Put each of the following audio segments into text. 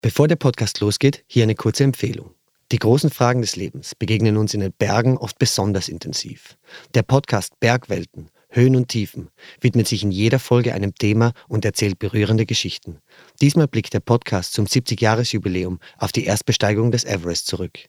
Bevor der Podcast losgeht, hier eine kurze Empfehlung. Die großen Fragen des Lebens begegnen uns in den Bergen oft besonders intensiv. Der Podcast Bergwelten, Höhen und Tiefen widmet sich in jeder Folge einem Thema und erzählt berührende Geschichten. Diesmal blickt der Podcast zum 70-Jahres-Jubiläum auf die Erstbesteigung des Everest zurück.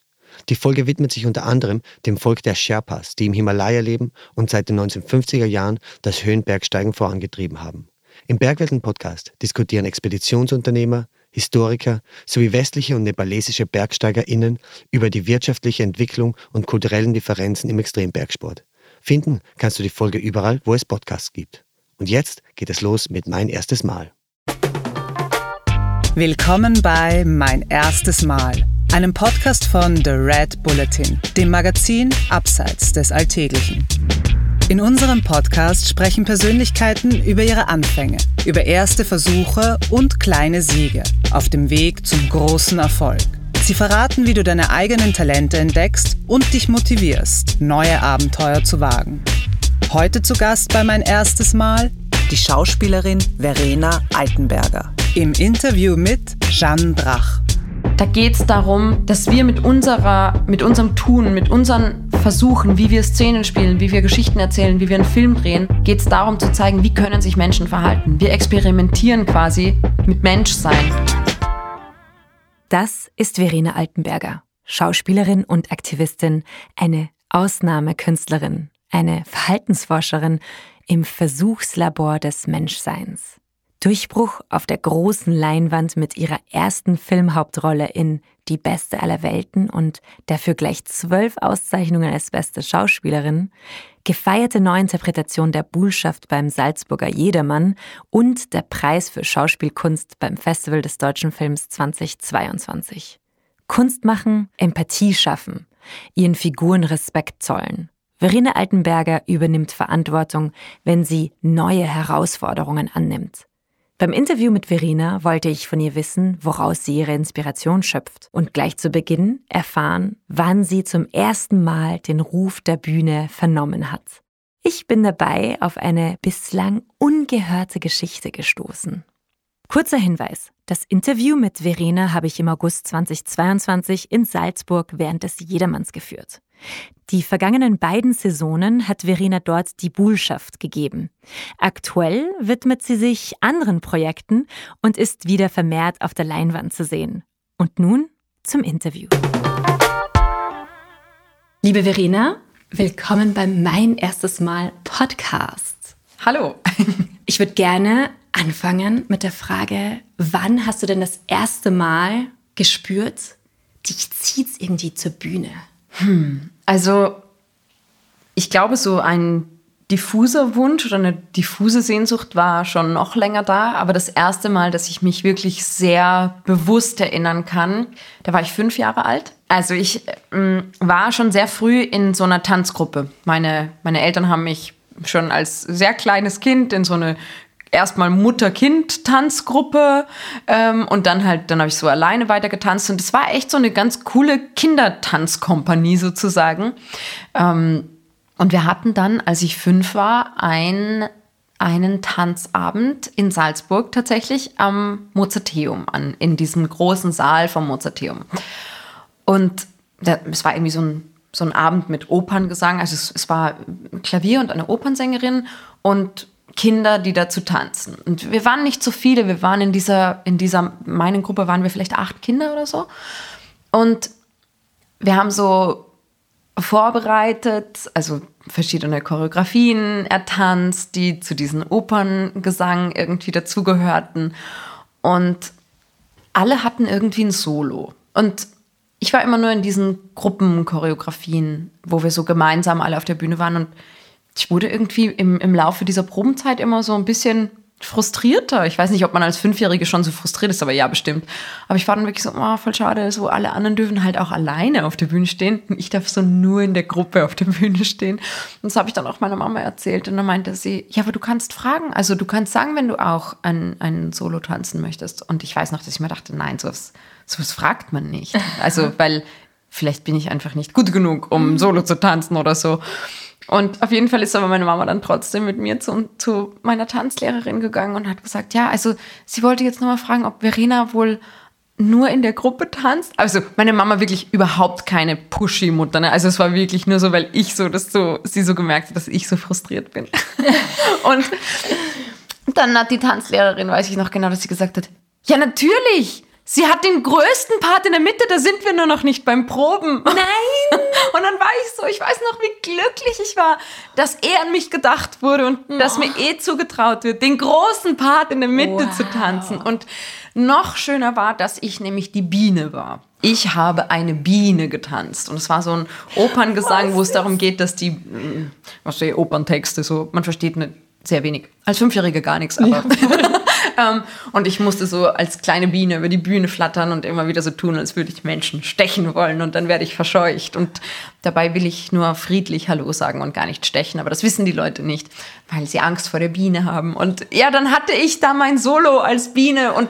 Die Folge widmet sich unter anderem dem Volk der Sherpas, die im Himalaya leben und seit den 1950er Jahren das Höhenbergsteigen vorangetrieben haben. Im Bergwelten-Podcast diskutieren Expeditionsunternehmer, Historiker sowie westliche und nepalesische BergsteigerInnen über die wirtschaftliche Entwicklung und kulturellen Differenzen im Extrembergsport. Finden kannst du die Folge überall, wo es Podcasts gibt. Und jetzt geht es los mit Mein erstes Mal. Willkommen bei Mein erstes Mal, einem Podcast von The Red Bulletin, dem Magazin Abseits des Alltäglichen. In unserem Podcast sprechen Persönlichkeiten über ihre Anfänge, über erste Versuche und kleine Siege auf dem Weg zum großen Erfolg. Sie verraten, wie du deine eigenen Talente entdeckst und dich motivierst, neue Abenteuer zu wagen. Heute zu Gast bei mein erstes Mal die Schauspielerin Verena Altenberger. Im Interview mit Jeanne Drach. Da geht es darum, dass wir mit, unserer, mit unserem Tun, mit unseren Versuchen, wie wir Szenen spielen, wie wir Geschichten erzählen, wie wir einen Film drehen, geht es darum zu zeigen, wie können sich Menschen verhalten. Wir experimentieren quasi mit Menschsein. Das ist Verena Altenberger, Schauspielerin und Aktivistin, eine Ausnahmekünstlerin, eine Verhaltensforscherin im Versuchslabor des Menschseins. Durchbruch auf der großen Leinwand mit ihrer ersten Filmhauptrolle in Die Beste aller Welten und dafür gleich zwölf Auszeichnungen als beste Schauspielerin, gefeierte Neuinterpretation der Bullschaft beim Salzburger Jedermann und der Preis für Schauspielkunst beim Festival des deutschen Films 2022. Kunst machen, Empathie schaffen, ihren Figuren Respekt zollen. Verena Altenberger übernimmt Verantwortung, wenn sie neue Herausforderungen annimmt. Beim Interview mit Verena wollte ich von ihr wissen, woraus sie ihre Inspiration schöpft und gleich zu Beginn erfahren, wann sie zum ersten Mal den Ruf der Bühne vernommen hat. Ich bin dabei auf eine bislang ungehörte Geschichte gestoßen. Kurzer Hinweis. Das Interview mit Verena habe ich im August 2022 in Salzburg während des Jedermanns geführt. Die vergangenen beiden Saisonen hat Verena dort die Bullschaft gegeben. Aktuell widmet sie sich anderen Projekten und ist wieder vermehrt auf der Leinwand zu sehen. Und nun zum Interview. Liebe Verena, willkommen beim Mein erstes Mal Podcast. Hallo. Ich würde gerne anfangen mit der Frage, wann hast du denn das erste Mal gespürt, dich zieht's irgendwie zur Bühne? Hm. Also, ich glaube, so ein diffuser Wunsch oder eine diffuse Sehnsucht war schon noch länger da, aber das erste Mal, dass ich mich wirklich sehr bewusst erinnern kann, da war ich fünf Jahre alt. Also ich äh, war schon sehr früh in so einer Tanzgruppe. Meine, meine Eltern haben mich schon als sehr kleines Kind in so eine erstmal Mutter-Kind-Tanzgruppe ähm, und dann halt, dann habe ich so alleine weiter getanzt und es war echt so eine ganz coole Kindertanzkompanie sozusagen. Ähm, und wir hatten dann, als ich fünf war, ein, einen Tanzabend in Salzburg tatsächlich am Mozarteum an, in diesem großen Saal vom Mozarteum. Und es war irgendwie so ein so ein Abend mit Operngesang. Also es, es war Klavier und eine Opernsängerin und Kinder, die dazu tanzen. Und wir waren nicht so viele, wir waren in dieser, in dieser, meinen Gruppe waren wir vielleicht acht Kinder oder so. Und wir haben so vorbereitet, also verschiedene Choreografien ertanzt, die zu diesem Operngesang irgendwie dazugehörten. Und alle hatten irgendwie ein Solo. Und ich war immer nur in diesen Gruppenchoreografien, wo wir so gemeinsam alle auf der Bühne waren. Und ich wurde irgendwie im, im Laufe dieser Probenzeit immer so ein bisschen frustrierter. Ich weiß nicht, ob man als Fünfjährige schon so frustriert ist, aber ja, bestimmt. Aber ich war dann wirklich so, oh, voll schade, so alle anderen dürfen halt auch alleine auf der Bühne stehen. Und ich darf so nur in der Gruppe auf der Bühne stehen. Und das habe ich dann auch meiner Mama erzählt. Und dann meinte sie, ja, aber du kannst fragen. Also du kannst sagen, wenn du auch ein, ein Solo tanzen möchtest. Und ich weiß noch, dass ich mir dachte, nein, sowas, sowas fragt man nicht. Also, weil vielleicht bin ich einfach nicht gut genug, um Solo zu tanzen oder so. Und auf jeden Fall ist aber meine Mama dann trotzdem mit mir zu, zu meiner Tanzlehrerin gegangen und hat gesagt, ja, also sie wollte jetzt nochmal fragen, ob Verena wohl nur in der Gruppe tanzt. Also meine Mama wirklich überhaupt keine Pushy-Mutter. Ne? Also es war wirklich nur so, weil ich so, dass so, sie so gemerkt hat, dass ich so frustriert bin. und dann hat die Tanzlehrerin, weiß ich noch genau, dass sie gesagt hat, ja natürlich, Sie hat den größten Part in der Mitte, da sind wir nur noch nicht beim Proben. Nein! Und dann war ich so, ich weiß noch, wie glücklich ich war, dass eh an mich gedacht wurde und oh. dass mir eh zugetraut wird, den großen Part in der Mitte wow. zu tanzen. Und noch schöner war, dass ich nämlich die Biene war. Ich habe eine Biene getanzt und es war so ein Operngesang, wo es darum geht, dass die, hm, was die Operntexte so, man versteht nicht sehr wenig. Als Fünfjährige gar nichts, aber. Ja. ähm, und ich musste so als kleine Biene über die Bühne flattern und immer wieder so tun, als würde ich Menschen stechen wollen und dann werde ich verscheucht. Und dabei will ich nur friedlich Hallo sagen und gar nicht stechen. Aber das wissen die Leute nicht, weil sie Angst vor der Biene haben. Und ja, dann hatte ich da mein Solo als Biene und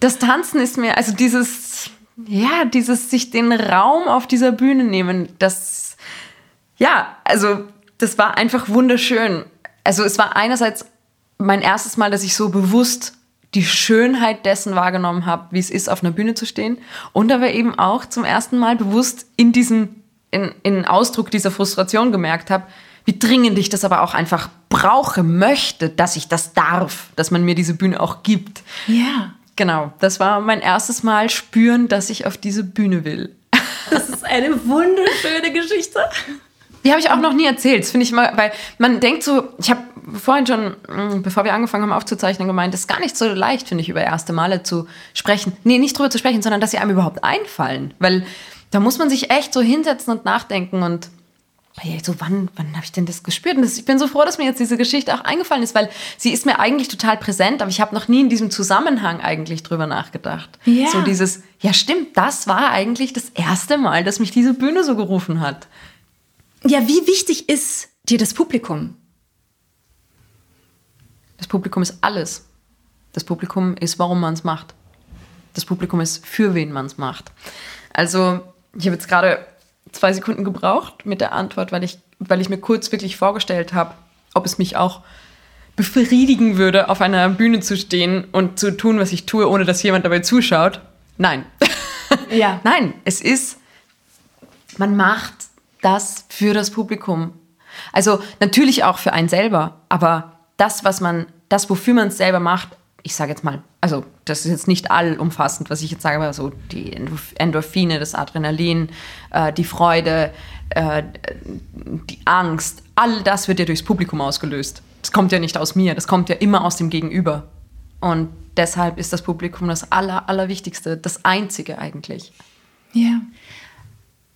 das Tanzen ist mir, also dieses, ja, dieses sich den Raum auf dieser Bühne nehmen, das, ja, also das war einfach wunderschön also es war einerseits mein erstes Mal, dass ich so bewusst die Schönheit dessen wahrgenommen habe, wie es ist, auf einer Bühne zu stehen. Und aber eben auch zum ersten Mal bewusst in diesem, in, in Ausdruck dieser Frustration gemerkt habe, wie dringend ich das aber auch einfach brauche, möchte, dass ich das darf, dass man mir diese Bühne auch gibt. Ja. Genau, das war mein erstes Mal spüren, dass ich auf diese Bühne will. Das ist eine wunderschöne Geschichte. Die habe ich auch noch nie erzählt. Das finde ich immer, weil man denkt so, ich habe vorhin schon, mm, bevor wir angefangen haben aufzuzeichnen, gemeint, es ist gar nicht so leicht, finde ich, über erste Male zu sprechen. Nee, nicht drüber zu sprechen, sondern dass sie einem überhaupt einfallen. Weil da muss man sich echt so hinsetzen und nachdenken und so, wann, wann habe ich denn das gespürt? Und das, ich bin so froh, dass mir jetzt diese Geschichte auch eingefallen ist, weil sie ist mir eigentlich total präsent, aber ich habe noch nie in diesem Zusammenhang eigentlich drüber nachgedacht. Ja. So dieses, ja stimmt, das war eigentlich das erste Mal, dass mich diese Bühne so gerufen hat. Ja, wie wichtig ist dir das Publikum? Das Publikum ist alles. Das Publikum ist, warum man es macht. Das Publikum ist, für wen man es macht. Also, ich habe jetzt gerade zwei Sekunden gebraucht mit der Antwort, weil ich, weil ich mir kurz wirklich vorgestellt habe, ob es mich auch befriedigen würde, auf einer Bühne zu stehen und zu tun, was ich tue, ohne dass jemand dabei zuschaut. Nein. Ja. Nein, es ist, man macht das für das Publikum. Also natürlich auch für einen selber, aber das, was man, das, wofür man es selber macht, ich sage jetzt mal, also das ist jetzt nicht allumfassend, was ich jetzt sage, aber so die Endorphine, das Adrenalin, äh, die Freude, äh, die Angst, all das wird ja durchs Publikum ausgelöst. Das kommt ja nicht aus mir, das kommt ja immer aus dem Gegenüber. Und deshalb ist das Publikum das Aller, Allerwichtigste, das Einzige eigentlich. Ja.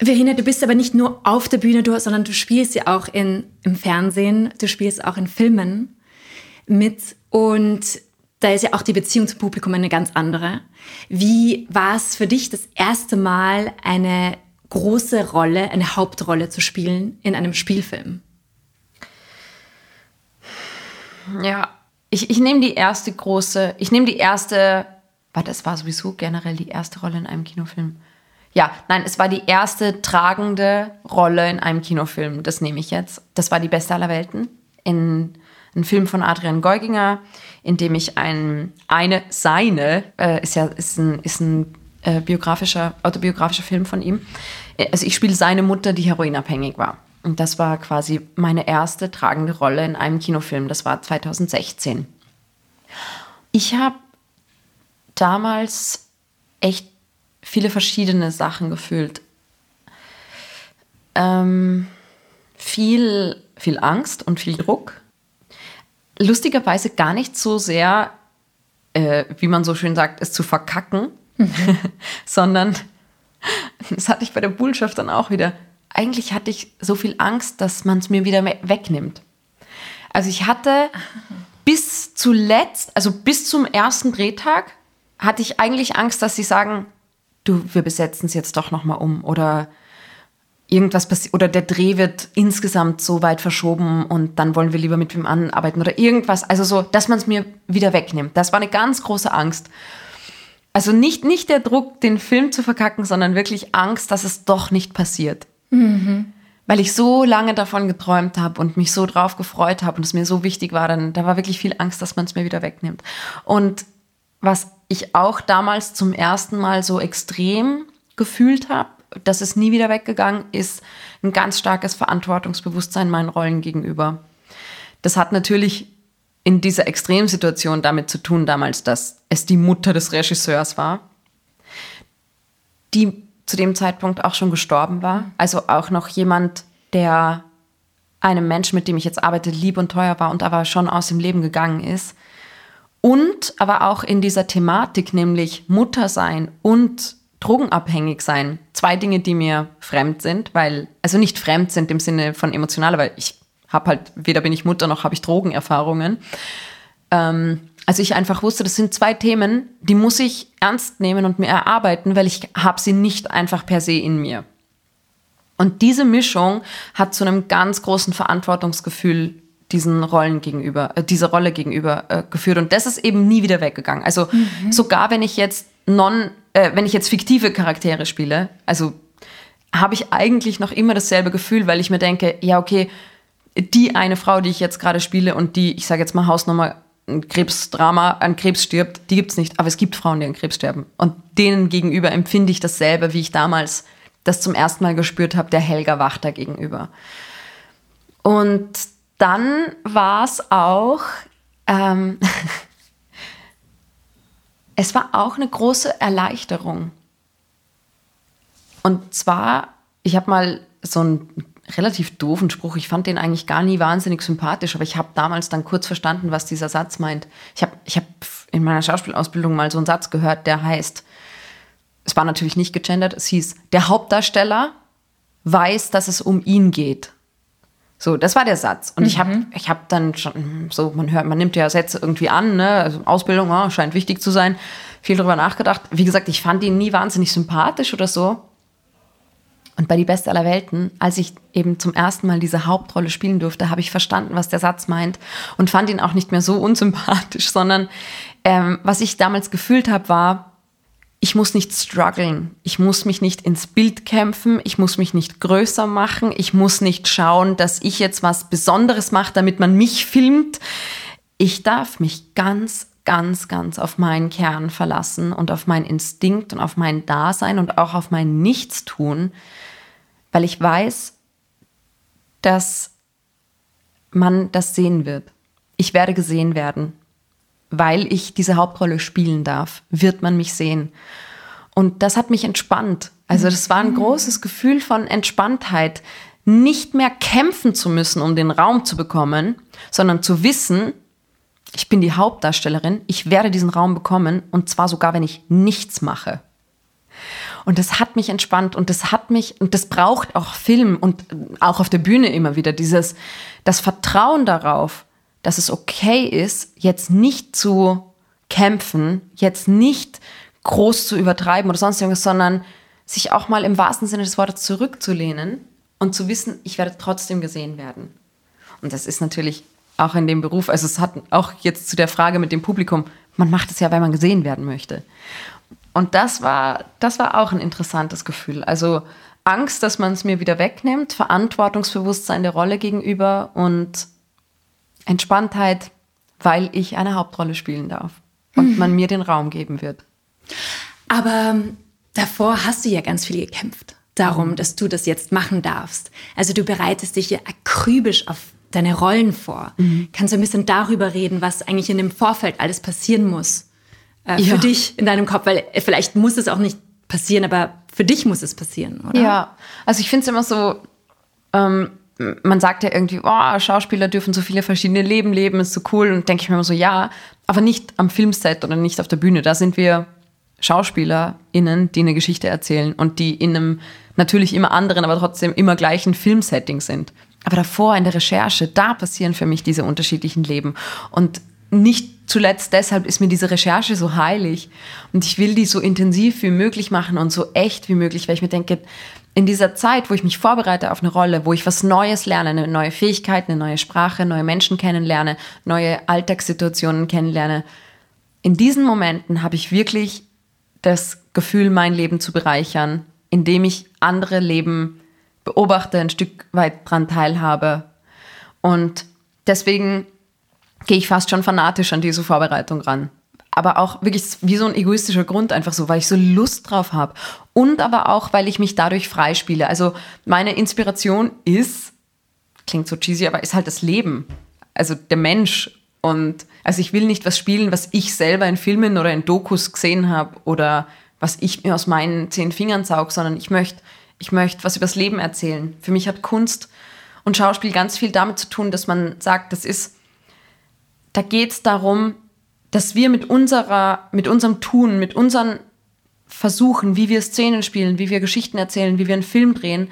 Verena, du bist aber nicht nur auf der Bühne, du, sondern du spielst ja auch in, im Fernsehen, du spielst auch in Filmen mit und da ist ja auch die Beziehung zum Publikum eine ganz andere. Wie war es für dich das erste Mal eine große Rolle, eine Hauptrolle zu spielen in einem Spielfilm? Ja, ich, ich nehme die erste große, ich nehme die erste, warte, es war sowieso generell die erste Rolle in einem Kinofilm ja, nein, es war die erste tragende Rolle in einem Kinofilm. Das nehme ich jetzt. Das war die beste aller Welten. In einem Film von Adrian Geuginger, in dem ich ein, eine, seine, äh, ist ja ist ein, ist ein äh, biografischer, autobiografischer Film von ihm. Also ich spiele seine Mutter, die heroinabhängig war. Und das war quasi meine erste tragende Rolle in einem Kinofilm. Das war 2016. Ich habe damals echt viele verschiedene Sachen gefühlt. Ähm, viel, viel Angst und viel Druck. Lustigerweise gar nicht so sehr, äh, wie man so schön sagt, es zu verkacken, mhm. sondern das hatte ich bei der Bullschaft dann auch wieder. Eigentlich hatte ich so viel Angst, dass man es mir wieder wegnimmt. Also ich hatte bis zuletzt, also bis zum ersten Drehtag, hatte ich eigentlich Angst, dass sie sagen, du, wir besetzen es jetzt doch nochmal um oder irgendwas passiert oder der Dreh wird insgesamt so weit verschoben und dann wollen wir lieber mit wem arbeiten oder irgendwas. Also so, dass man es mir wieder wegnimmt. Das war eine ganz große Angst. Also nicht, nicht der Druck, den Film zu verkacken, sondern wirklich Angst, dass es doch nicht passiert. Mhm. Weil ich so lange davon geträumt habe und mich so drauf gefreut habe und es mir so wichtig war, dann da war wirklich viel Angst, dass man es mir wieder wegnimmt. Und was ich auch damals zum ersten Mal so extrem gefühlt habe, dass es nie wieder weggegangen ist, ein ganz starkes Verantwortungsbewusstsein meinen Rollen gegenüber. Das hat natürlich in dieser Extremsituation damit zu tun damals, dass es die Mutter des Regisseurs war, die zu dem Zeitpunkt auch schon gestorben war. Also auch noch jemand, der einem Menschen, mit dem ich jetzt arbeite, lieb und teuer war und aber schon aus dem Leben gegangen ist. Und aber auch in dieser Thematik, nämlich Mutter sein und drogenabhängig sein. Zwei Dinge, die mir fremd sind, weil, also nicht fremd sind im Sinne von emotional, weil ich habe halt, weder bin ich Mutter noch habe ich Drogenerfahrungen. Ähm, also ich einfach wusste, das sind zwei Themen, die muss ich ernst nehmen und mir erarbeiten, weil ich habe sie nicht einfach per se in mir. Und diese Mischung hat zu einem ganz großen Verantwortungsgefühl diesen Rollen gegenüber, äh, dieser Rolle gegenüber äh, geführt. Und das ist eben nie wieder weggegangen. Also mhm. sogar wenn ich jetzt non, äh, wenn ich jetzt fiktive Charaktere spiele, also habe ich eigentlich noch immer dasselbe Gefühl, weil ich mir denke, ja, okay, die eine Frau, die ich jetzt gerade spiele und die, ich sage jetzt mal Hausnummer, ein Krebsdrama, an Krebs stirbt, die gibt es nicht. Aber es gibt Frauen, die an Krebs sterben. Und denen gegenüber empfinde ich dasselbe, wie ich damals das zum ersten Mal gespürt habe, der Helga Wachter gegenüber. Und dann war es auch, ähm, es war auch eine große Erleichterung. Und zwar, ich habe mal so einen relativ doofen Spruch, ich fand den eigentlich gar nie wahnsinnig sympathisch, aber ich habe damals dann kurz verstanden, was dieser Satz meint. Ich habe ich hab in meiner Schauspielausbildung mal so einen Satz gehört, der heißt, es war natürlich nicht gegendert, es hieß, der Hauptdarsteller weiß, dass es um ihn geht. So, das war der Satz. Und mhm. ich habe ich hab dann schon, so, man hört, man nimmt ja Sätze irgendwie an, ne? Also Ausbildung oh, scheint wichtig zu sein. Viel darüber nachgedacht. Wie gesagt, ich fand ihn nie wahnsinnig sympathisch oder so. Und bei Die Beste aller Welten, als ich eben zum ersten Mal diese Hauptrolle spielen durfte, habe ich verstanden, was der Satz meint und fand ihn auch nicht mehr so unsympathisch, sondern ähm, was ich damals gefühlt habe, war, ich muss nicht strugglen. Ich muss mich nicht ins Bild kämpfen. Ich muss mich nicht größer machen. Ich muss nicht schauen, dass ich jetzt was Besonderes mache, damit man mich filmt. Ich darf mich ganz, ganz, ganz auf meinen Kern verlassen und auf meinen Instinkt und auf mein Dasein und auch auf mein Nichtstun, weil ich weiß, dass man das sehen wird. Ich werde gesehen werden weil ich diese Hauptrolle spielen darf, wird man mich sehen. Und das hat mich entspannt. Also das war ein mhm. großes Gefühl von Entspanntheit, nicht mehr kämpfen zu müssen, um den Raum zu bekommen, sondern zu wissen, ich bin die Hauptdarstellerin, ich werde diesen Raum bekommen und zwar sogar, wenn ich nichts mache. Und das hat mich entspannt und das hat mich, und das braucht auch Film und auch auf der Bühne immer wieder, dieses, das Vertrauen darauf, dass es okay ist, jetzt nicht zu kämpfen, jetzt nicht groß zu übertreiben oder sonst irgendwas, sondern sich auch mal im wahrsten Sinne des Wortes zurückzulehnen und zu wissen, ich werde trotzdem gesehen werden. Und das ist natürlich auch in dem Beruf, also es hat auch jetzt zu der Frage mit dem Publikum, man macht es ja, weil man gesehen werden möchte. Und das war, das war auch ein interessantes Gefühl. Also Angst, dass man es mir wieder wegnimmt, Verantwortungsbewusstsein der Rolle gegenüber und Entspanntheit, weil ich eine Hauptrolle spielen darf und mhm. man mir den Raum geben wird. Aber ähm, davor hast du ja ganz viel gekämpft darum, mhm. dass du das jetzt machen darfst. Also du bereitest dich ja akribisch auf deine Rollen vor. Mhm. Kannst du ein bisschen darüber reden, was eigentlich in dem Vorfeld alles passieren muss äh, ja. für dich in deinem Kopf? Weil äh, vielleicht muss es auch nicht passieren, aber für dich muss es passieren, oder? Ja, also ich finde es immer so, ähm, man sagt ja irgendwie, oh, Schauspieler dürfen so viele verschiedene Leben leben, ist so cool. Und denke ich mir immer so, ja, aber nicht am Filmset oder nicht auf der Bühne. Da sind wir SchauspielerInnen, die eine Geschichte erzählen und die in einem natürlich immer anderen, aber trotzdem immer gleichen Filmsetting sind. Aber davor in der Recherche, da passieren für mich diese unterschiedlichen Leben. Und nicht zuletzt deshalb ist mir diese Recherche so heilig. Und ich will die so intensiv wie möglich machen und so echt wie möglich, weil ich mir denke, in dieser Zeit, wo ich mich vorbereite auf eine Rolle, wo ich was Neues lerne, eine neue Fähigkeit, eine neue Sprache, neue Menschen kennenlerne, neue Alltagssituationen kennenlerne, in diesen Momenten habe ich wirklich das Gefühl, mein Leben zu bereichern, indem ich andere Leben beobachte, ein Stück weit dran teilhabe. Und deswegen gehe ich fast schon fanatisch an diese Vorbereitung ran. Aber auch wirklich wie so ein egoistischer Grund, einfach so, weil ich so Lust drauf habe. Und aber auch, weil ich mich dadurch freispiele. Also meine Inspiration ist, klingt so cheesy, aber ist halt das Leben. Also der Mensch. Und also ich will nicht was spielen, was ich selber in Filmen oder in Dokus gesehen habe oder was ich mir aus meinen zehn Fingern saug, sondern ich möchte ich möchte was übers Leben erzählen. Für mich hat Kunst und Schauspiel ganz viel damit zu tun, dass man sagt, das ist, da geht es darum, dass wir mit unserer, mit unserem Tun, mit unseren Versuchen, wie wir Szenen spielen, wie wir Geschichten erzählen, wie wir einen Film drehen,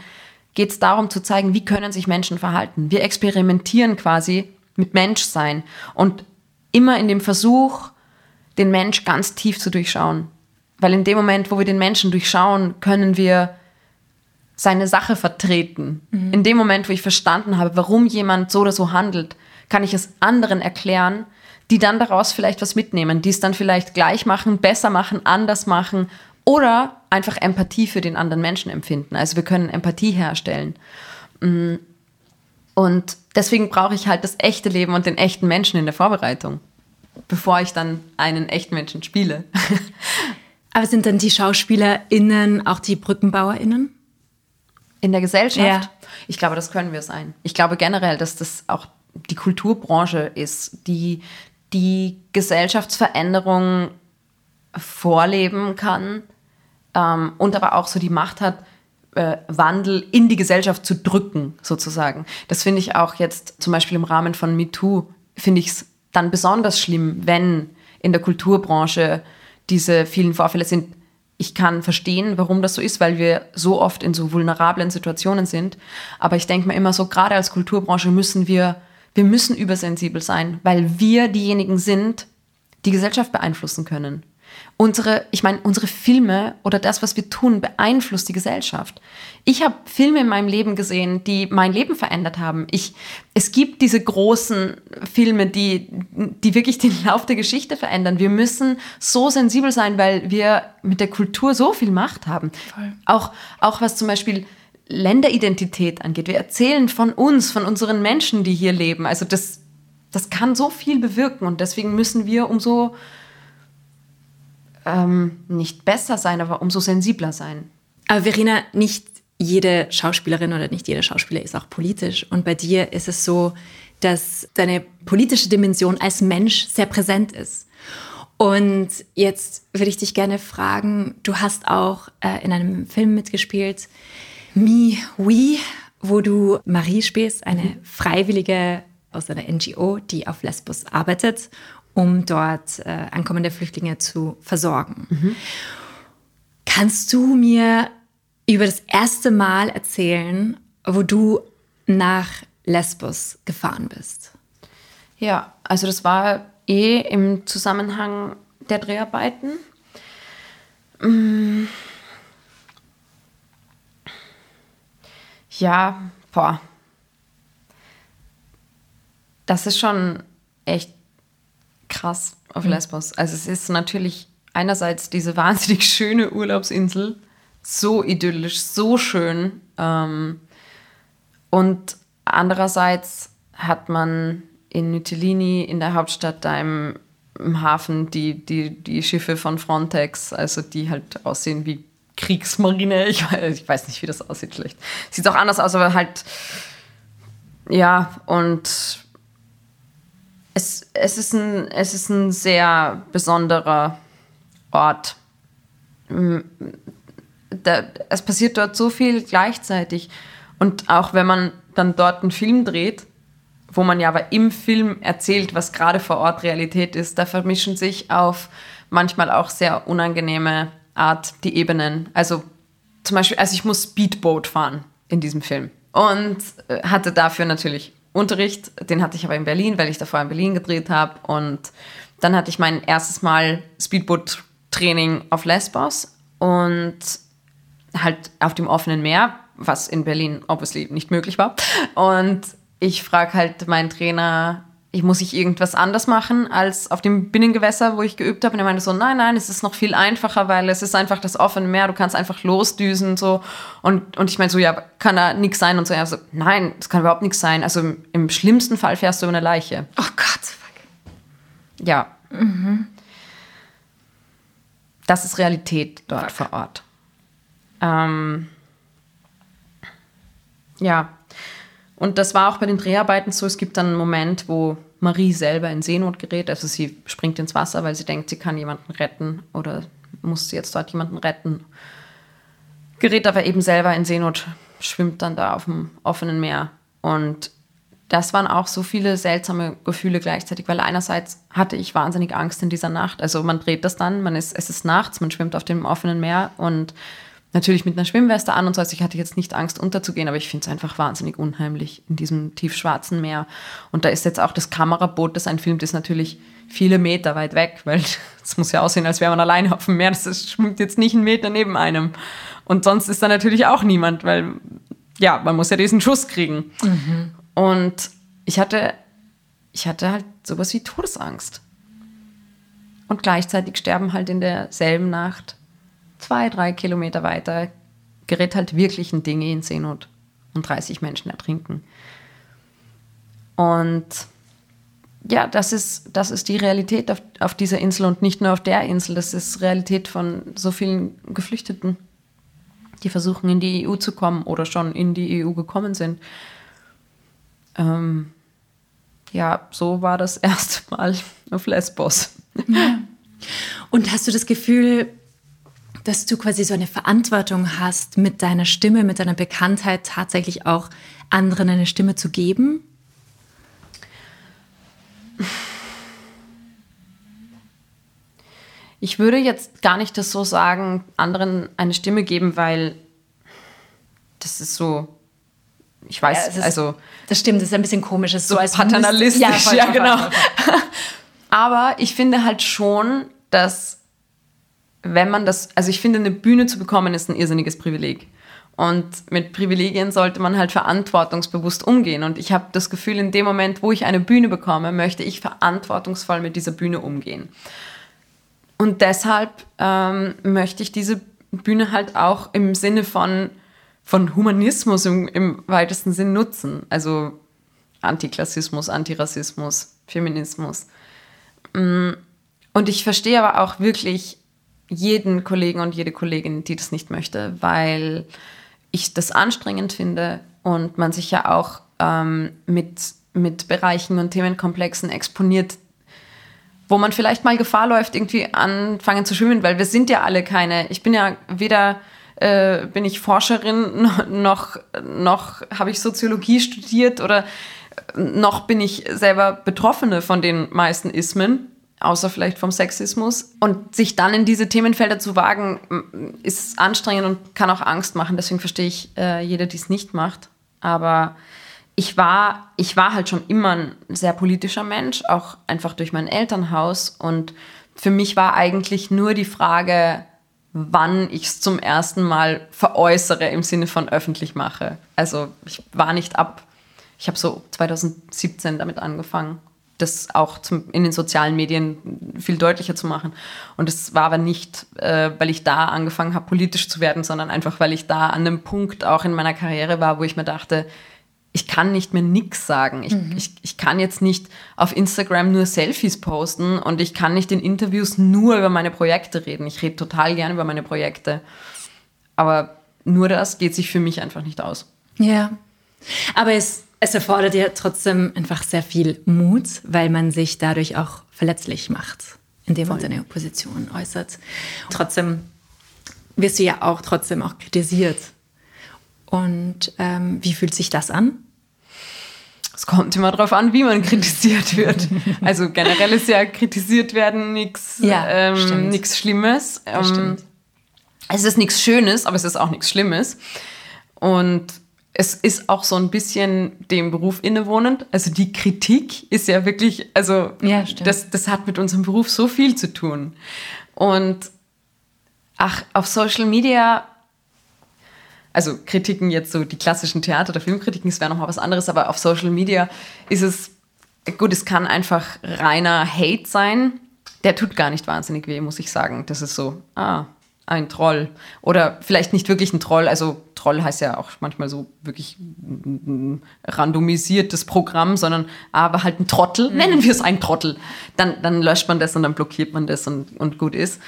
geht es darum zu zeigen, wie können sich Menschen verhalten. Wir experimentieren quasi mit Menschsein und immer in dem Versuch, den Mensch ganz tief zu durchschauen. Weil in dem Moment, wo wir den Menschen durchschauen, können wir seine Sache vertreten. Mhm. In dem Moment, wo ich verstanden habe, warum jemand so oder so handelt, kann ich es anderen erklären, die dann daraus vielleicht was mitnehmen, die es dann vielleicht gleich machen, besser machen, anders machen oder einfach Empathie für den anderen Menschen empfinden. Also wir können Empathie herstellen. Mm. Und deswegen brauche ich halt das echte Leben und den echten Menschen in der Vorbereitung, bevor ich dann einen echten Menschen spiele. Aber sind dann die SchauspielerInnen auch die BrückenbauerInnen? In der Gesellschaft? Ja. Ich glaube, das können wir sein. Ich glaube generell, dass das auch die Kulturbranche ist, die die Gesellschaftsveränderung vorleben kann ähm, und aber auch so die Macht hat, äh, Wandel in die Gesellschaft zu drücken, sozusagen. Das finde ich auch jetzt zum Beispiel im Rahmen von MeToo, finde ich es dann besonders schlimm, wenn in der Kulturbranche diese vielen Vorfälle sind. Ich kann verstehen, warum das so ist, weil wir so oft in so vulnerablen Situationen sind. Aber ich denke mir immer so, gerade als Kulturbranche müssen wir wir müssen übersensibel sein, weil wir diejenigen sind, die Gesellschaft beeinflussen können. Unsere, ich meine, unsere Filme oder das, was wir tun, beeinflusst die Gesellschaft. Ich habe Filme in meinem Leben gesehen, die mein Leben verändert haben. Ich, es gibt diese großen Filme, die, die wirklich den Lauf der Geschichte verändern. Wir müssen so sensibel sein, weil wir mit der Kultur so viel Macht haben. Voll. Auch, auch was zum Beispiel Länderidentität angeht. Wir erzählen von uns, von unseren Menschen, die hier leben. Also das, das kann so viel bewirken und deswegen müssen wir umso ähm, nicht besser sein, aber umso sensibler sein. Aber Verena, nicht jede Schauspielerin oder nicht jeder Schauspieler ist auch politisch. Und bei dir ist es so, dass deine politische Dimension als Mensch sehr präsent ist. Und jetzt würde ich dich gerne fragen, du hast auch äh, in einem Film mitgespielt, Mi Oui, wo du Marie spielst, eine Freiwillige aus einer NGO, die auf Lesbos arbeitet, um dort äh, ankommende Flüchtlinge zu versorgen. Mhm. Kannst du mir über das erste Mal erzählen, wo du nach Lesbos gefahren bist? Ja, also das war eh im Zusammenhang der Dreharbeiten. Mmh Ja, boah. Das ist schon echt krass auf mhm. Lesbos. Also es ist natürlich einerseits diese wahnsinnig schöne Urlaubsinsel, so idyllisch, so schön. Ähm, und andererseits hat man in Mytilini, in der Hauptstadt, da im, im Hafen, die, die, die Schiffe von Frontex, also die halt aussehen wie Kriegsmarine. Ich, ich weiß nicht, wie das aussieht schlecht. Sieht auch anders aus, aber halt, ja, und es, es, ist ein, es ist ein sehr besonderer Ort. Da, es passiert dort so viel gleichzeitig. Und auch wenn man dann dort einen Film dreht, wo man ja aber im Film erzählt, was gerade vor Ort Realität ist, da vermischen sich auf manchmal auch sehr unangenehme Art die Ebenen. Also zum Beispiel, also ich muss Speedboat fahren in diesem Film und äh, hatte dafür natürlich Unterricht. Den hatte ich aber in Berlin, weil ich davor in Berlin gedreht habe. Und dann hatte ich mein erstes Mal Speedboot-Training auf Lesbos und halt auf dem offenen Meer, was in Berlin obviously nicht möglich war. Und ich frage halt meinen Trainer, ich muss ich irgendwas anders machen als auf dem Binnengewässer, wo ich geübt habe. Und er meinte so, nein, nein, es ist noch viel einfacher, weil es ist einfach das offene Meer, du kannst einfach losdüsen so. Und, und ich meine so, ja, kann da nichts sein? Und so, ja, so, nein, das kann überhaupt nichts sein. Also im, im, schlimmsten Fall fährst du über eine Leiche. Oh Gott. Fuck. Ja. Mhm. das ist Realität dort Fuck. vor Ort. Ähm, ja, und das war auch bei den Dreharbeiten so. Es gibt dann einen Moment, wo Marie selber in Seenot gerät. Also sie springt ins Wasser, weil sie denkt, sie kann jemanden retten oder muss jetzt dort jemanden retten. Gerät aber eben selber in Seenot, schwimmt dann da auf dem offenen Meer. Und das waren auch so viele seltsame Gefühle gleichzeitig, weil einerseits hatte ich wahnsinnig Angst in dieser Nacht. Also man dreht das dann, man ist, es ist nachts, man schwimmt auf dem offenen Meer und natürlich mit einer Schwimmweste an und so. Also ich hatte jetzt nicht Angst unterzugehen, aber ich finde es einfach wahnsinnig unheimlich in diesem tiefschwarzen Meer. Und da ist jetzt auch das Kameraboot, das ein filmt, ist natürlich viele Meter weit weg, weil es muss ja aussehen, als wäre man alleine auf dem Meer. Das schwimmt jetzt nicht einen Meter neben einem. Und sonst ist da natürlich auch niemand, weil ja, man muss ja diesen Schuss kriegen. Mhm. Und ich hatte, ich hatte halt sowas wie Todesangst. Und gleichzeitig sterben halt in derselben Nacht zwei, drei Kilometer weiter gerät halt wirklich ein Ding in Seenot und 30 Menschen ertrinken. Und ja, das ist, das ist die Realität auf, auf dieser Insel und nicht nur auf der Insel. Das ist Realität von so vielen Geflüchteten, die versuchen, in die EU zu kommen oder schon in die EU gekommen sind. Ähm, ja, so war das erste Mal auf Lesbos. Ja. Und hast du das Gefühl, dass du quasi so eine Verantwortung hast, mit deiner Stimme, mit deiner Bekanntheit tatsächlich auch anderen eine Stimme zu geben? Ich würde jetzt gar nicht das so sagen, anderen eine Stimme geben, weil das ist so, ich weiß, ja, ist, also. Das stimmt, das ist ein bisschen komisch, das ist so, so als paternalistisch, ja, ja, genau. Aber ich finde halt schon, dass wenn man das, also ich finde, eine Bühne zu bekommen, ist ein irrsinniges Privileg. Und mit Privilegien sollte man halt verantwortungsbewusst umgehen. Und ich habe das Gefühl, in dem Moment, wo ich eine Bühne bekomme, möchte ich verantwortungsvoll mit dieser Bühne umgehen. Und deshalb ähm, möchte ich diese Bühne halt auch im Sinne von, von Humanismus im, im weitesten Sinn nutzen. Also Antiklassismus, Antirassismus, Feminismus. Mm, und ich verstehe aber auch wirklich jeden Kollegen und jede Kollegin, die das nicht möchte, weil ich das anstrengend finde und man sich ja auch ähm, mit, mit Bereichen und Themenkomplexen exponiert, wo man vielleicht mal Gefahr läuft, irgendwie anfangen zu schwimmen, weil wir sind ja alle keine, ich bin ja weder äh, bin ich Forscherin, noch, noch habe ich Soziologie studiert oder noch bin ich selber Betroffene von den meisten Ismen außer vielleicht vom Sexismus. Und sich dann in diese Themenfelder zu wagen, ist anstrengend und kann auch Angst machen. Deswegen verstehe ich äh, jeder, die es nicht macht. Aber ich war, ich war halt schon immer ein sehr politischer Mensch, auch einfach durch mein Elternhaus. Und für mich war eigentlich nur die Frage, wann ich es zum ersten Mal veräußere im Sinne von öffentlich mache. Also ich war nicht ab, ich habe so 2017 damit angefangen das auch zum, in den sozialen Medien viel deutlicher zu machen. Und es war aber nicht, äh, weil ich da angefangen habe, politisch zu werden, sondern einfach, weil ich da an einem Punkt auch in meiner Karriere war, wo ich mir dachte, ich kann nicht mehr nichts sagen. Ich, mhm. ich, ich kann jetzt nicht auf Instagram nur Selfies posten und ich kann nicht in Interviews nur über meine Projekte reden. Ich rede total gerne über meine Projekte. Aber nur das geht sich für mich einfach nicht aus. Ja. Aber es es erfordert ja trotzdem einfach sehr viel Mut, weil man sich dadurch auch verletzlich macht, indem man seine Position äußert. Trotzdem wirst du ja auch trotzdem auch kritisiert. Und ähm, wie fühlt sich das an? Es kommt immer darauf an, wie man kritisiert wird. Also generell ist ja kritisiert werden nichts ja, ähm, Schlimmes. Ähm, es ist nichts Schönes, aber es ist auch nichts Schlimmes. Und es ist auch so ein bisschen dem Beruf innewohnend. Also die Kritik ist ja wirklich, also ja, das, das hat mit unserem Beruf so viel zu tun. Und ach, auf Social Media, also Kritiken jetzt so die klassischen Theater- oder Filmkritiken, das wäre nochmal was anderes, aber auf Social Media ist es, gut, es kann einfach reiner Hate sein. Der tut gar nicht wahnsinnig weh, muss ich sagen. Das ist so, ah, ein Troll. Oder vielleicht nicht wirklich ein Troll, also Troll heißt ja auch manchmal so wirklich ein randomisiertes Programm, sondern aber halt ein Trottel, mhm. nennen wir es ein Trottel. Dann, dann löscht man das und dann blockiert man das und, und gut ist.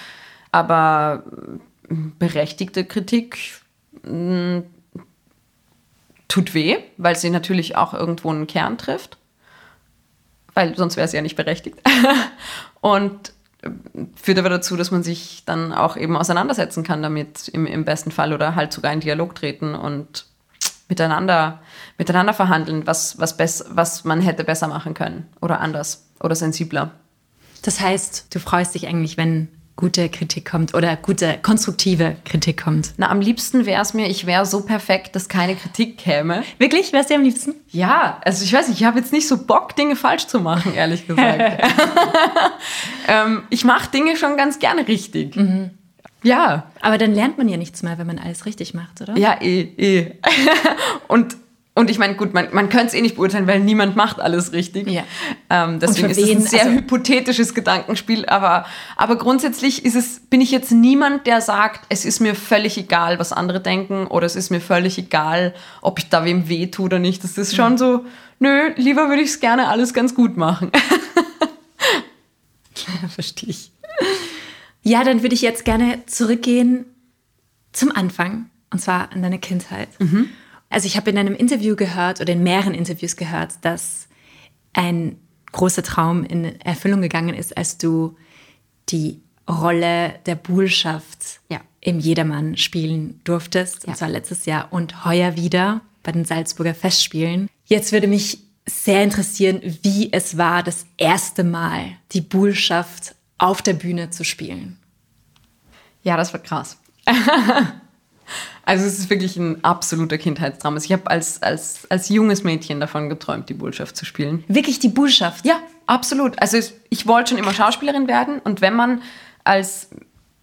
aber berechtigte Kritik mh, tut weh, weil sie natürlich auch irgendwo einen Kern trifft, weil sonst wäre sie ja nicht berechtigt. Und führt aber dazu, dass man sich dann auch eben auseinandersetzen kann damit im, im besten Fall oder halt sogar in Dialog treten und miteinander, miteinander verhandeln, was, was, bess, was man hätte besser machen können oder anders oder sensibler. Das heißt, du freust dich eigentlich, wenn gute Kritik kommt oder gute konstruktive Kritik kommt? Na, am liebsten wäre es mir, ich wäre so perfekt, dass keine Kritik käme. Wirklich? Wär's dir am liebsten? Ja, also ich weiß nicht, ich habe jetzt nicht so Bock, Dinge falsch zu machen, ehrlich gesagt. ähm, ich mache Dinge schon ganz gerne richtig. Mhm. Ja. Aber dann lernt man ja nichts mehr, wenn man alles richtig macht, oder? Ja, eh, eh. Und und ich meine, gut, man, man könnte es eh nicht beurteilen, weil niemand macht alles richtig. Ja. Ähm, deswegen ist es ein sehr also, hypothetisches Gedankenspiel. Aber, aber grundsätzlich ist es, bin ich jetzt niemand, der sagt, es ist mir völlig egal, was andere denken oder es ist mir völlig egal, ob ich da wem weh tue oder nicht. Das ist schon mhm. so, nö, lieber würde ich es gerne alles ganz gut machen. Verstehe ich. Ja, dann würde ich jetzt gerne zurückgehen zum Anfang. Und zwar an deine Kindheit. Mhm. Also ich habe in einem Interview gehört oder in mehreren Interviews gehört, dass ein großer Traum in Erfüllung gegangen ist, als du die Rolle der Bullschaft ja. im Jedermann spielen durftest. Ja. Und zwar letztes Jahr und heuer wieder bei den Salzburger Festspielen. Jetzt würde mich sehr interessieren, wie es war, das erste Mal die Bullschaft auf der Bühne zu spielen. Ja, das war krass. Also es ist wirklich ein absoluter Kindheitstraum. Also ich habe als, als, als junges Mädchen davon geträumt, die Bullschaft zu spielen. Wirklich die Bullschaft? Ja, absolut. Also ich, ich wollte schon immer Schauspielerin werden und wenn man als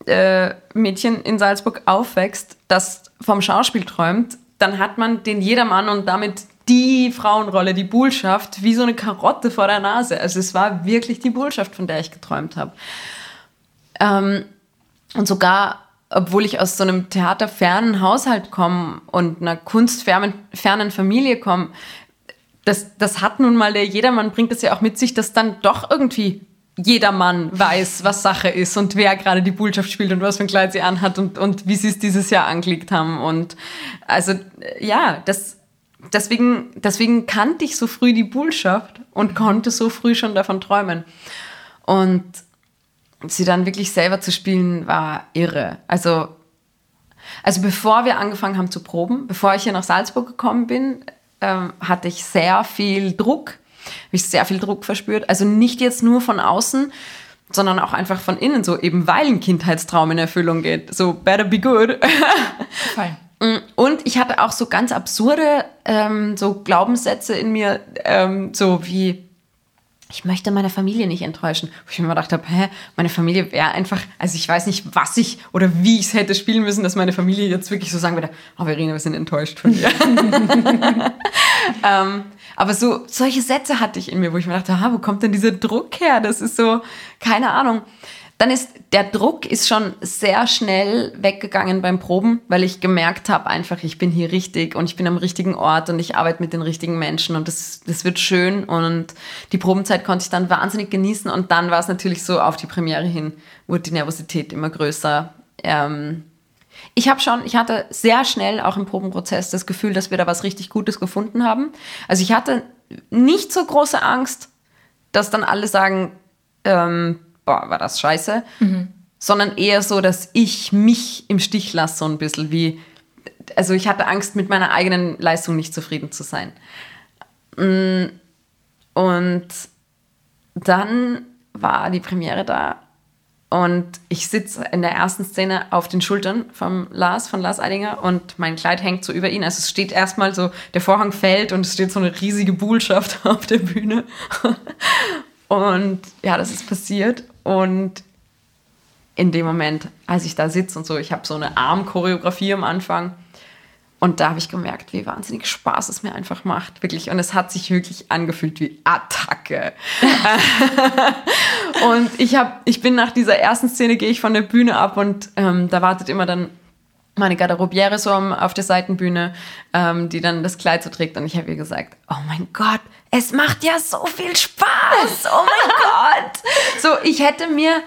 äh, Mädchen in Salzburg aufwächst, das vom Schauspiel träumt, dann hat man den Jedermann und damit die Frauenrolle, die Bullschaft, wie so eine Karotte vor der Nase. Also es war wirklich die Bullschaft, von der ich geträumt habe. Ähm, und sogar obwohl ich aus so einem theaterfernen Haushalt komme und einer kunstfernen Familie komme, das, das hat nun mal der Jedermann, bringt es ja auch mit sich, dass dann doch irgendwie jedermann weiß, was Sache ist und wer gerade die Botschaft spielt und was für ein Kleid sie anhat und, und wie sie es dieses Jahr angelegt haben. Und also ja, das, deswegen, deswegen kannte ich so früh die Botschaft und konnte so früh schon davon träumen. Und sie dann wirklich selber zu spielen, war irre. Also, also bevor wir angefangen haben zu proben, bevor ich hier nach Salzburg gekommen bin, ähm, hatte ich sehr viel Druck, habe ich sehr viel Druck verspürt. Also nicht jetzt nur von außen, sondern auch einfach von innen, so eben weil ein Kindheitstraum in Erfüllung geht. So, better be good. Voll. Mm, und ich hatte auch so ganz absurde ähm, so Glaubenssätze in mir, ähm, so wie ich möchte meine Familie nicht enttäuschen. Wo ich mir immer gedacht habe, hä, meine Familie wäre einfach, also ich weiß nicht, was ich oder wie ich es hätte spielen müssen, dass meine Familie jetzt wirklich so sagen würde, oh Verena, wir sind enttäuscht von dir. ähm, aber so solche Sätze hatte ich in mir, wo ich mir dachte, ha, wo kommt denn dieser Druck her? Das ist so, keine Ahnung dann ist der Druck ist schon sehr schnell weggegangen beim Proben, weil ich gemerkt habe einfach, ich bin hier richtig und ich bin am richtigen Ort und ich arbeite mit den richtigen Menschen und das, das wird schön und die Probenzeit konnte ich dann wahnsinnig genießen und dann war es natürlich so auf die Premiere hin, wurde die Nervosität immer größer. Ähm, ich habe schon, ich hatte sehr schnell auch im Probenprozess das Gefühl, dass wir da was richtig Gutes gefunden haben. Also ich hatte nicht so große Angst, dass dann alle sagen, ähm, boah, war das scheiße, mhm. sondern eher so, dass ich mich im Stich lasse, so ein bisschen wie, also ich hatte Angst, mit meiner eigenen Leistung nicht zufrieden zu sein. Mm, und dann war die Premiere da und ich sitze in der ersten Szene auf den Schultern vom Lars, von Lars Eidinger und mein Kleid hängt so über ihn. Also es steht erstmal so, der Vorhang fällt und es steht so eine riesige Bullschaft auf der Bühne. Und ja, das ist passiert. Und in dem Moment, als ich da sitze und so, ich habe so eine Armchoreografie am Anfang. Und da habe ich gemerkt, wie wahnsinnig Spaß es mir einfach macht. Wirklich. Und es hat sich wirklich angefühlt wie Attacke. und ich, hab, ich bin nach dieser ersten Szene, gehe ich von der Bühne ab und ähm, da wartet immer dann meine Garderobiere so auf der Seitenbühne, ähm, die dann das Kleid so trägt. Und ich habe ihr gesagt, oh mein Gott, es macht ja so viel Spaß. Oh mein Gott. So, ich hätte mir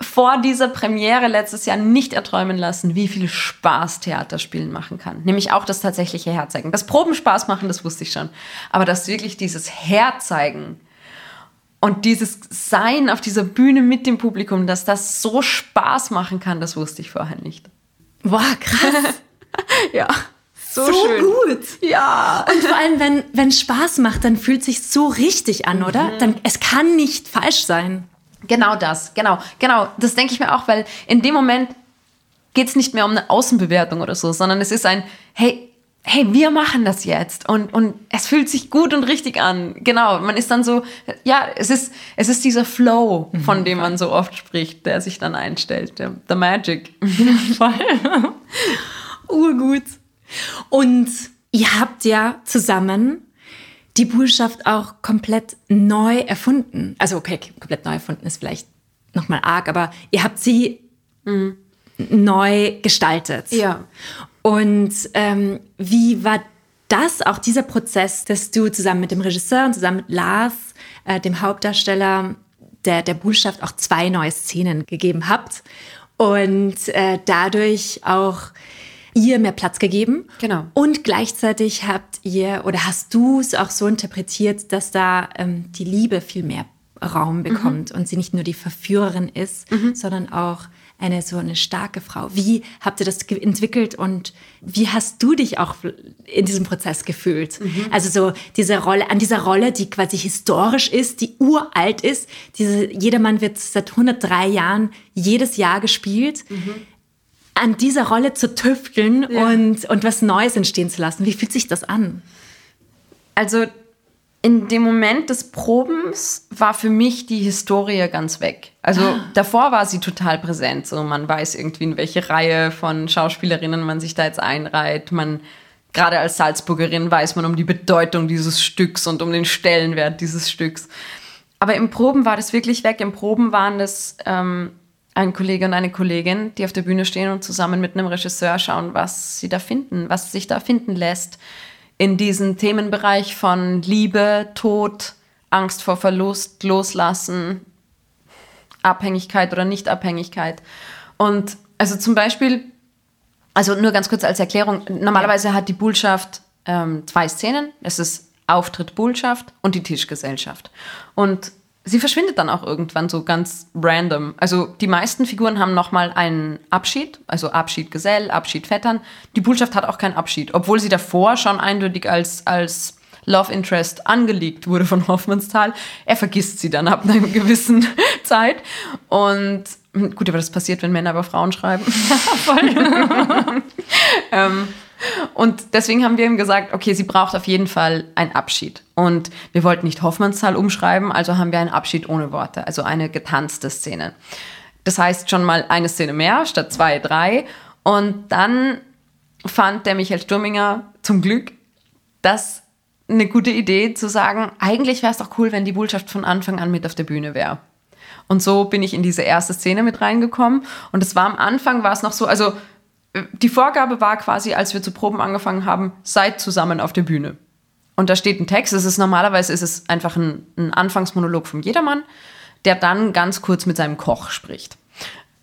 vor dieser Premiere letztes Jahr nicht erträumen lassen, wie viel Spaß Theaterspielen machen kann. Nämlich auch das tatsächliche Herzeigen. Das Proben Spaß machen, das wusste ich schon. Aber dass wirklich dieses Herzeigen und dieses Sein auf dieser Bühne mit dem Publikum, dass das so Spaß machen kann, das wusste ich vorher nicht. Boah, krass. ja. So, so gut. Ja. Und vor allem, wenn, wenn Spaß macht, dann fühlt sich so richtig an, oder? Mhm. Dann, es kann nicht falsch sein. Genau das, genau, genau. Das denke ich mir auch, weil in dem Moment geht es nicht mehr um eine Außenbewertung oder so, sondern es ist ein, hey, hey, wir machen das jetzt und, und es fühlt sich gut und richtig an. Genau, man ist dann so, ja, es ist, es ist dieser Flow, von mhm. dem man so oft spricht, der sich dann einstellt, der, the magic. Voll. Urgut. Und ihr habt ja zusammen die Bullschaft auch komplett neu erfunden. Also okay, komplett neu erfunden ist vielleicht nochmal arg, aber ihr habt sie mhm. neu gestaltet. Ja. Und ähm, wie war das, auch dieser Prozess, dass du zusammen mit dem Regisseur und zusammen mit Lars, äh, dem Hauptdarsteller der, der Bullschaft, auch zwei neue Szenen gegeben habt und äh, dadurch auch ihr mehr Platz gegeben. Genau. Und gleichzeitig habt ihr oder hast du es auch so interpretiert, dass da ähm, die Liebe viel mehr Raum mhm. bekommt mhm. und sie nicht nur die Verführerin ist, mhm. sondern auch eine so eine starke Frau. Wie habt ihr das entwickelt und wie hast du dich auch in diesem Prozess gefühlt? Mhm. Also so diese Rolle, an dieser Rolle, die quasi historisch ist, die uralt ist. Diese, jedermann wird seit 103 Jahren jedes Jahr gespielt. Mhm an dieser Rolle zu tüfteln ja. und, und was Neues entstehen zu lassen. Wie fühlt sich das an? Also in dem Moment des Probens war für mich die Historie ganz weg. Also ah. davor war sie total präsent. So man weiß irgendwie, in welche Reihe von Schauspielerinnen man sich da jetzt einreiht. Man gerade als Salzburgerin weiß man um die Bedeutung dieses Stücks und um den Stellenwert dieses Stücks. Aber im Proben war das wirklich weg. Im Proben waren das ähm, ein Kollege und eine Kollegin, die auf der Bühne stehen und zusammen mit einem Regisseur schauen, was sie da finden, was sich da finden lässt in diesem Themenbereich von Liebe, Tod, Angst vor Verlust, Loslassen, Abhängigkeit oder Nichtabhängigkeit. Und also zum Beispiel, also nur ganz kurz als Erklärung, normalerweise ja. hat die Bullschaft ähm, zwei Szenen. Es ist Auftritt Bullschaft und die Tischgesellschaft. Und sie verschwindet dann auch irgendwann so ganz random. Also die meisten Figuren haben nochmal einen Abschied, also Abschied Gesell, Abschied Vettern. Die Bullschaft hat auch keinen Abschied, obwohl sie davor schon eindeutig als, als Love Interest angelegt wurde von Hoffmannsthal. Er vergisst sie dann ab einer gewissen Zeit. Und gut, aber das passiert, wenn Männer über Frauen schreiben. Ähm, und deswegen haben wir ihm gesagt, okay, sie braucht auf jeden Fall einen Abschied. Und wir wollten nicht Hoffmannsthal umschreiben, also haben wir einen Abschied ohne Worte, also eine getanzte Szene. Das heißt schon mal eine Szene mehr statt zwei, drei. Und dann fand der Michael Sturminger zum Glück das eine gute Idee zu sagen, eigentlich wäre es doch cool, wenn die Botschaft von Anfang an mit auf der Bühne wäre. Und so bin ich in diese erste Szene mit reingekommen. Und es war am Anfang, war es noch so, also die Vorgabe war quasi, als wir zu Proben angefangen haben, seid zusammen auf der Bühne. Und da steht ein Text. Es ist normalerweise ist es einfach ein, ein Anfangsmonolog von jedermann, der dann ganz kurz mit seinem Koch spricht.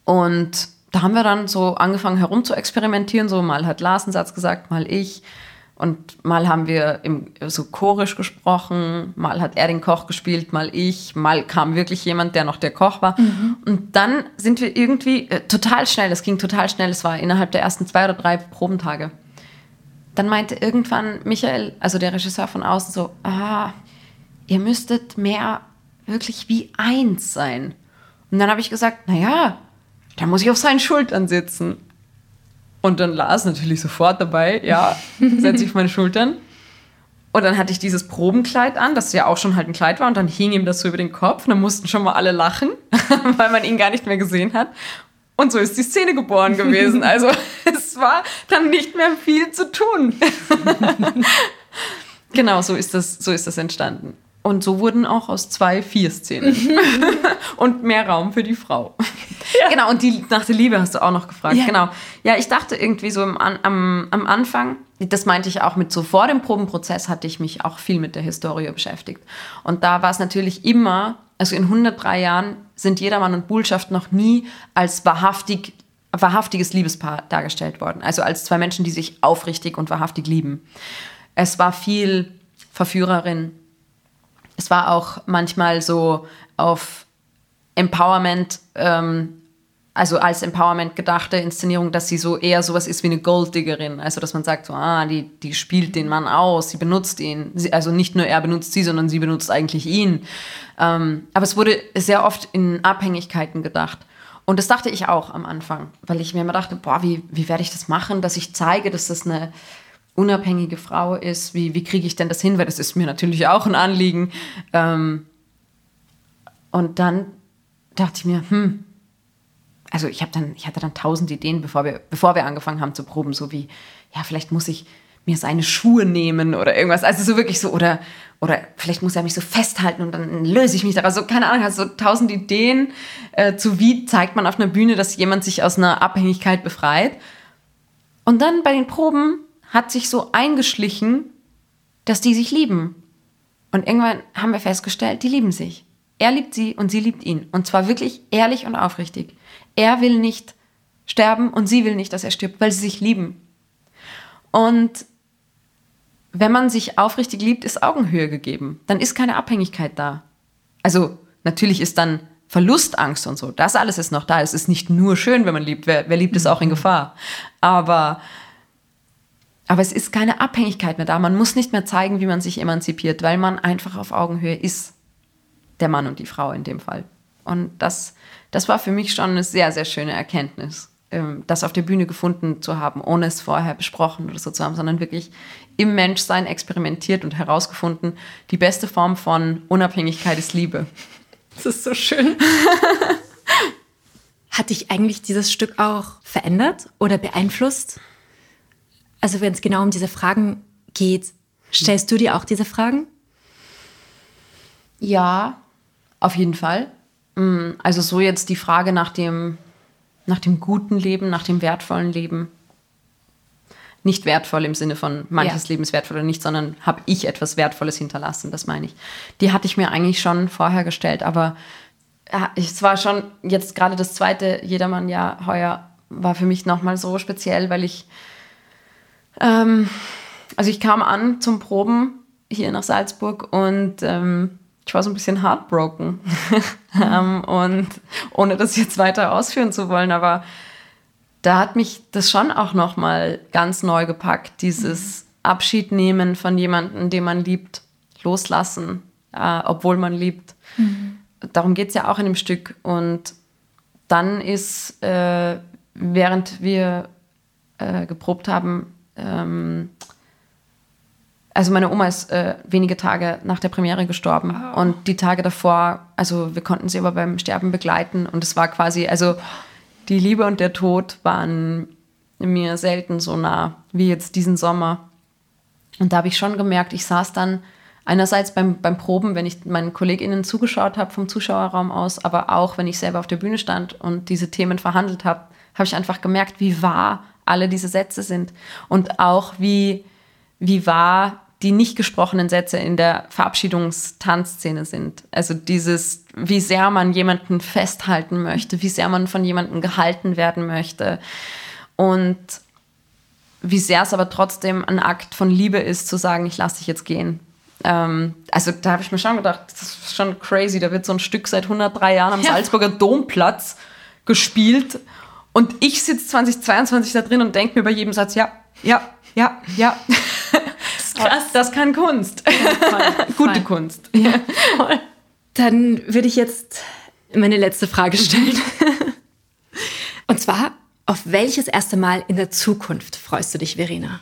Und da haben wir dann so angefangen herum zu experimentieren. So mal hat Lars einen Satz gesagt, mal ich. Und mal haben wir im, so chorisch gesprochen, mal hat er den Koch gespielt, mal ich, mal kam wirklich jemand, der noch der Koch war. Mhm. Und dann sind wir irgendwie äh, total schnell, das ging total schnell, es war innerhalb der ersten zwei oder drei Probentage. Dann meinte irgendwann Michael, also der Regisseur von außen, so, ah, ihr müsstet mehr wirklich wie eins sein. Und dann habe ich gesagt, naja, da muss ich auf seinen Schultern sitzen. Und dann Lars natürlich sofort dabei, ja, setze ich auf meine Schultern. Und dann hatte ich dieses Probenkleid an, das ja auch schon halt ein Kleid war, und dann hing ihm das so über den Kopf. Und dann mussten schon mal alle lachen, weil man ihn gar nicht mehr gesehen hat. Und so ist die Szene geboren gewesen. Also es war dann nicht mehr viel zu tun. genau, so ist das, so ist das entstanden. Und so wurden auch aus zwei vier Szenen. und mehr Raum für die Frau. Ja. Genau, und die nach der Liebe hast du auch noch gefragt. Ja. Genau. Ja, ich dachte irgendwie so im, am, am Anfang, das meinte ich auch mit so vor dem Probenprozess hatte ich mich auch viel mit der Historie beschäftigt. Und da war es natürlich immer, also in 103 Jahren sind Jedermann und Bullschaft noch nie als wahrhaftig, wahrhaftiges Liebespaar dargestellt worden. Also als zwei Menschen, die sich aufrichtig und wahrhaftig lieben. Es war viel Verführerin. Es war auch manchmal so auf Empowerment ähm, also als Empowerment gedachte Inszenierung, dass sie so eher sowas ist wie eine Golddiggerin. Also, dass man sagt, so, ah, die, die spielt den Mann aus, sie benutzt ihn. Sie, also nicht nur er benutzt sie, sondern sie benutzt eigentlich ihn. Ähm, aber es wurde sehr oft in Abhängigkeiten gedacht. Und das dachte ich auch am Anfang, weil ich mir immer dachte, boah, wie, wie werde ich das machen, dass ich zeige, dass das eine unabhängige Frau ist. Wie, wie kriege ich denn das hin? Weil das ist mir natürlich auch ein Anliegen. Ähm, und dann dachte ich mir, hm, also ich dann, ich hatte dann tausend Ideen, bevor wir, bevor wir angefangen haben zu proben, so wie, ja, vielleicht muss ich mir seine Schuhe nehmen oder irgendwas. Also so wirklich so, oder, oder vielleicht muss er mich so festhalten und dann löse ich mich daraus. So, keine Ahnung, also so tausend Ideen äh, zu wie zeigt man auf einer Bühne, dass jemand sich aus einer Abhängigkeit befreit. Und dann bei den Proben hat sich so eingeschlichen, dass die sich lieben. Und irgendwann haben wir festgestellt, die lieben sich. Er liebt sie und sie liebt ihn. Und zwar wirklich ehrlich und aufrichtig. Er will nicht sterben und sie will nicht, dass er stirbt, weil sie sich lieben. Und wenn man sich aufrichtig liebt, ist Augenhöhe gegeben. Dann ist keine Abhängigkeit da. Also natürlich ist dann Verlustangst und so. Das alles ist noch da. Es ist nicht nur schön, wenn man liebt. Wer, wer liebt, ist auch in Gefahr. Aber, aber es ist keine Abhängigkeit mehr da. Man muss nicht mehr zeigen, wie man sich emanzipiert, weil man einfach auf Augenhöhe ist. Der Mann und die Frau in dem Fall. Und das das war für mich schon eine sehr, sehr schöne Erkenntnis, ähm, das auf der Bühne gefunden zu haben, ohne es vorher besprochen oder so zu haben, sondern wirklich im Menschsein experimentiert und herausgefunden, die beste Form von Unabhängigkeit ist Liebe. Das ist so schön. Hat dich eigentlich dieses Stück auch verändert oder beeinflusst? Also wenn es genau um diese Fragen geht, stellst du dir auch diese Fragen? Ja, auf jeden Fall. Mm, also so jetzt die Frage nach dem, nach dem guten Leben, nach dem wertvollen Leben. Nicht wertvoll im Sinne von manches ja. Leben ist wertvoll oder nicht, sondern habe ich etwas Wertvolles hinterlassen, das meine ich. Die hatte ich mir eigentlich schon vorher gestellt, aber es war schon jetzt gerade das zweite Jedermann-Jahr heuer war für mich nochmal so speziell, weil ich, ähm, also ich kam an zum Proben hier nach Salzburg und ähm, ich war so ein bisschen heartbroken. ähm, und ohne das jetzt weiter ausführen zu wollen, aber da hat mich das schon auch nochmal ganz neu gepackt, dieses Abschied nehmen von jemandem, den man liebt, loslassen, äh, obwohl man liebt. Mhm. Darum geht es ja auch in dem Stück. Und dann ist, äh, während wir äh, geprobt haben, ähm, also meine Oma ist äh, wenige Tage nach der Premiere gestorben oh. und die Tage davor, also wir konnten sie aber beim Sterben begleiten und es war quasi, also die Liebe und der Tod waren mir selten so nah wie jetzt diesen Sommer. Und da habe ich schon gemerkt, ich saß dann einerseits beim, beim Proben, wenn ich meinen KollegInnen zugeschaut habe vom Zuschauerraum aus, aber auch wenn ich selber auf der Bühne stand und diese Themen verhandelt habe, habe ich einfach gemerkt, wie wahr alle diese Sätze sind und auch wie wie wahr die nicht gesprochenen Sätze in der Verabschiedungstanzszene sind. Also dieses, wie sehr man jemanden festhalten möchte, wie sehr man von jemandem gehalten werden möchte und wie sehr es aber trotzdem ein Akt von Liebe ist, zu sagen, ich lasse dich jetzt gehen. Ähm, also da habe ich mir schon gedacht, das ist schon crazy, da wird so ein Stück seit 103 Jahren am ja. Salzburger Domplatz gespielt und ich sitze 2022 da drin und denke mir bei jedem Satz, ja, ja, ja, ja. Krass. Das kann Kunst. Ja, voll, Gute voll. Kunst. Ja, voll. Dann würde ich jetzt meine letzte Frage stellen. Und zwar, auf welches erste Mal in der Zukunft freust du dich, Verena?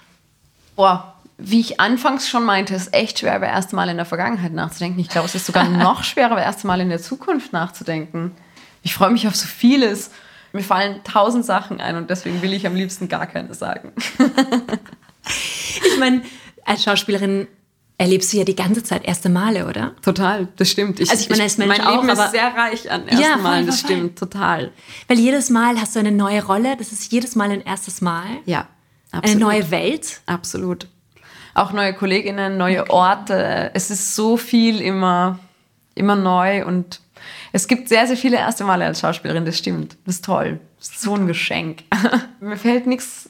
Boah, wie ich anfangs schon meinte, ist echt schwer, über erste Mal in der Vergangenheit nachzudenken. Ich glaube, es ist sogar noch schwerer, über erste Mal in der Zukunft nachzudenken. Ich freue mich auf so vieles. Mir fallen tausend Sachen ein und deswegen will ich am liebsten gar keine sagen. ich meine, als Schauspielerin erlebst du ja die ganze Zeit erste Male, oder? Total, das stimmt. Ich, also ich meine, als Mensch mein auch, Leben ist sehr reich an ersten ja, Malen, das stimmt, total. Weil jedes Mal hast du eine neue Rolle, das ist jedes Mal ein erstes Mal. Ja, absolut. Eine neue Welt. Absolut. Auch neue Kolleginnen, neue okay. Orte. Es ist so viel immer, immer neu und Es gibt sehr, sehr viele erste Male als Schauspielerin, das stimmt. Das ist toll. Das ist so ein Geschenk. Mir fällt nichts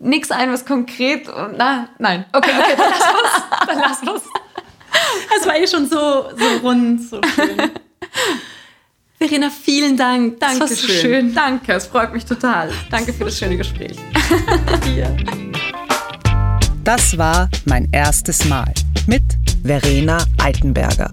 nichts ein, was konkret na, nein. Okay, okay, dann lass los. Dann lass los. Es war eh schon so, so rund, so schön. Verena, vielen Dank. Danke das war so schön. Danke, es freut mich total. Danke für das schöne Gespräch. Das war mein erstes Mal mit Verena Altenberger.